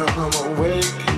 Wake up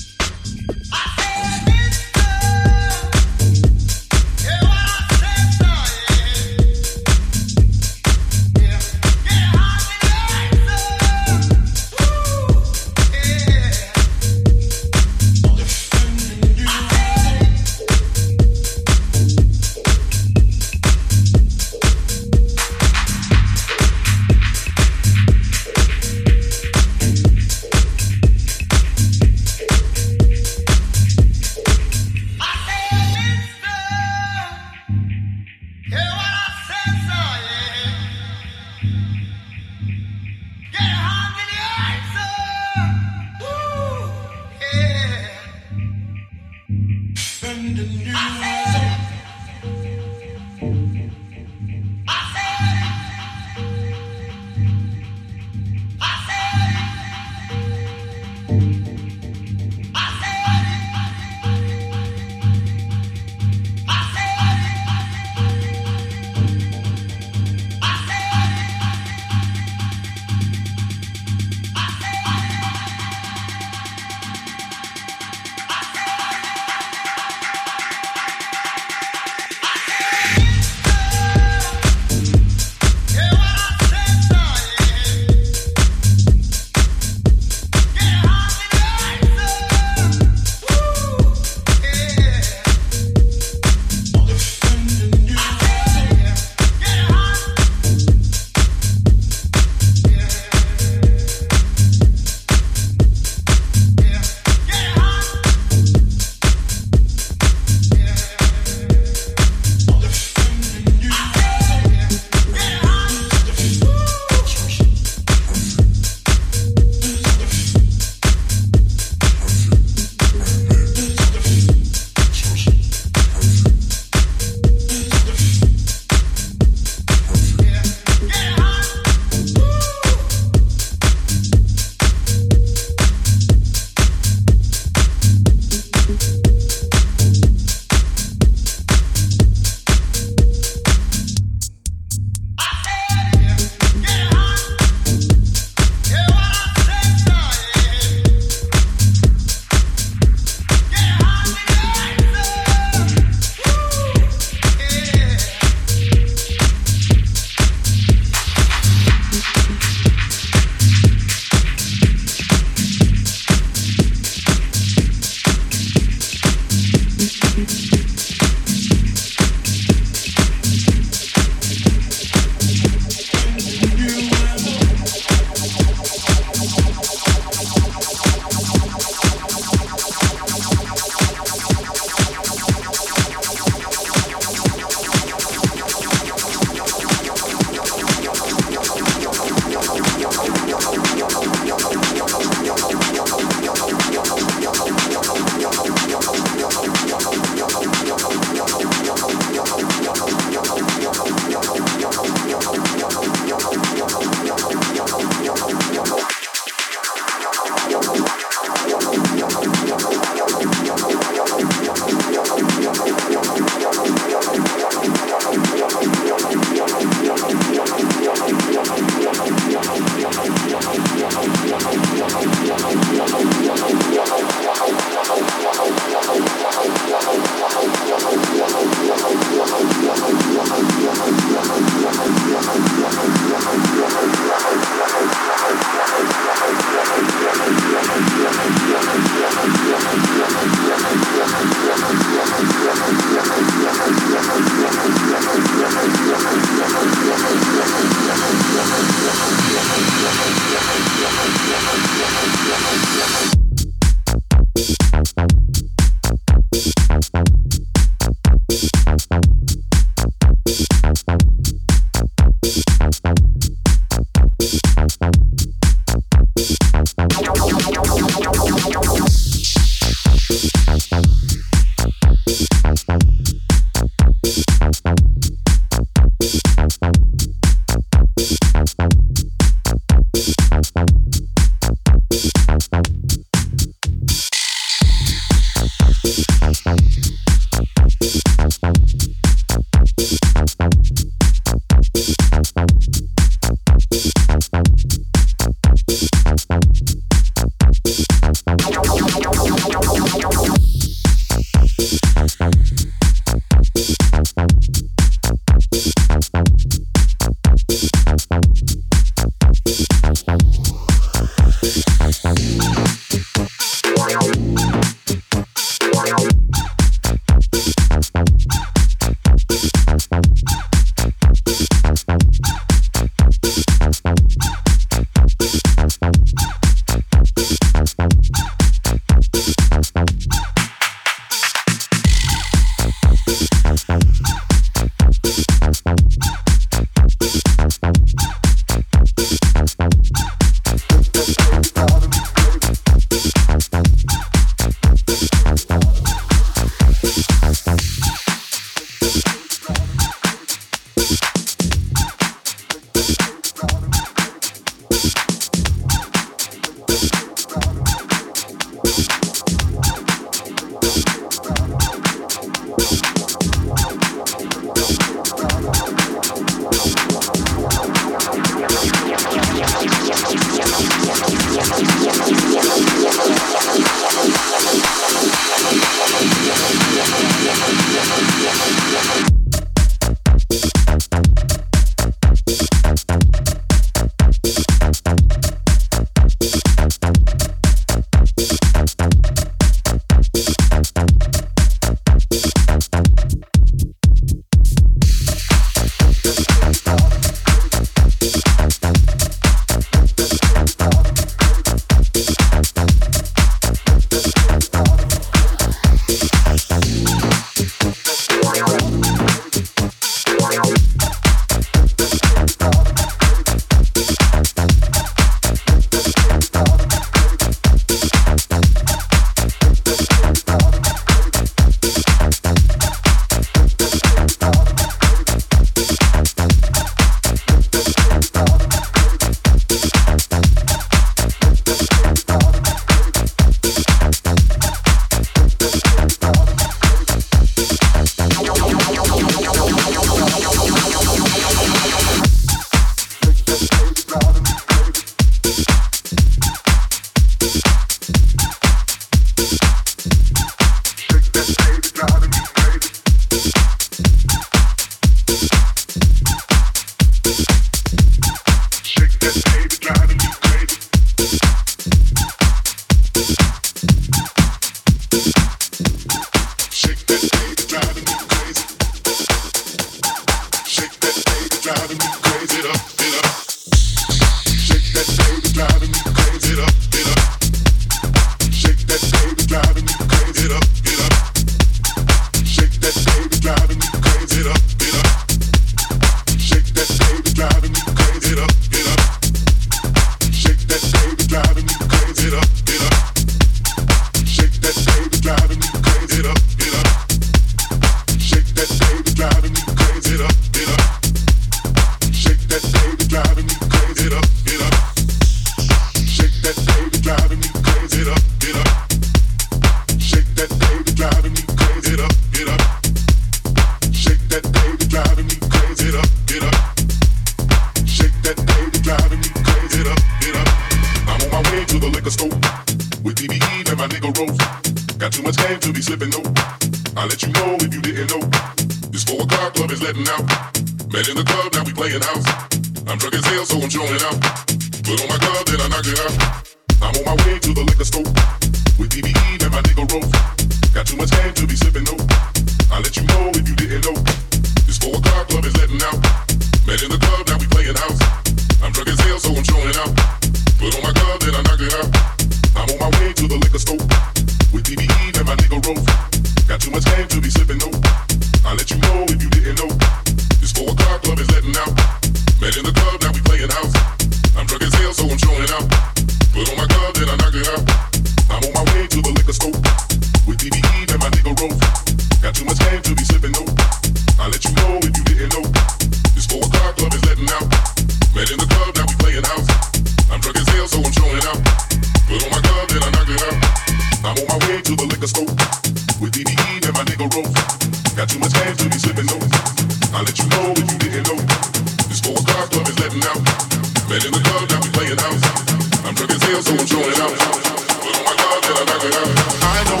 I'm so I'm out. Oh my God, I out. I know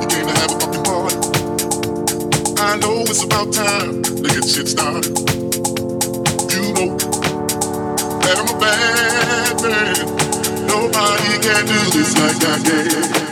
you came to have a fucking party. I know it's about time to get shit started. You know that I'm a bad man. Nobody can do this.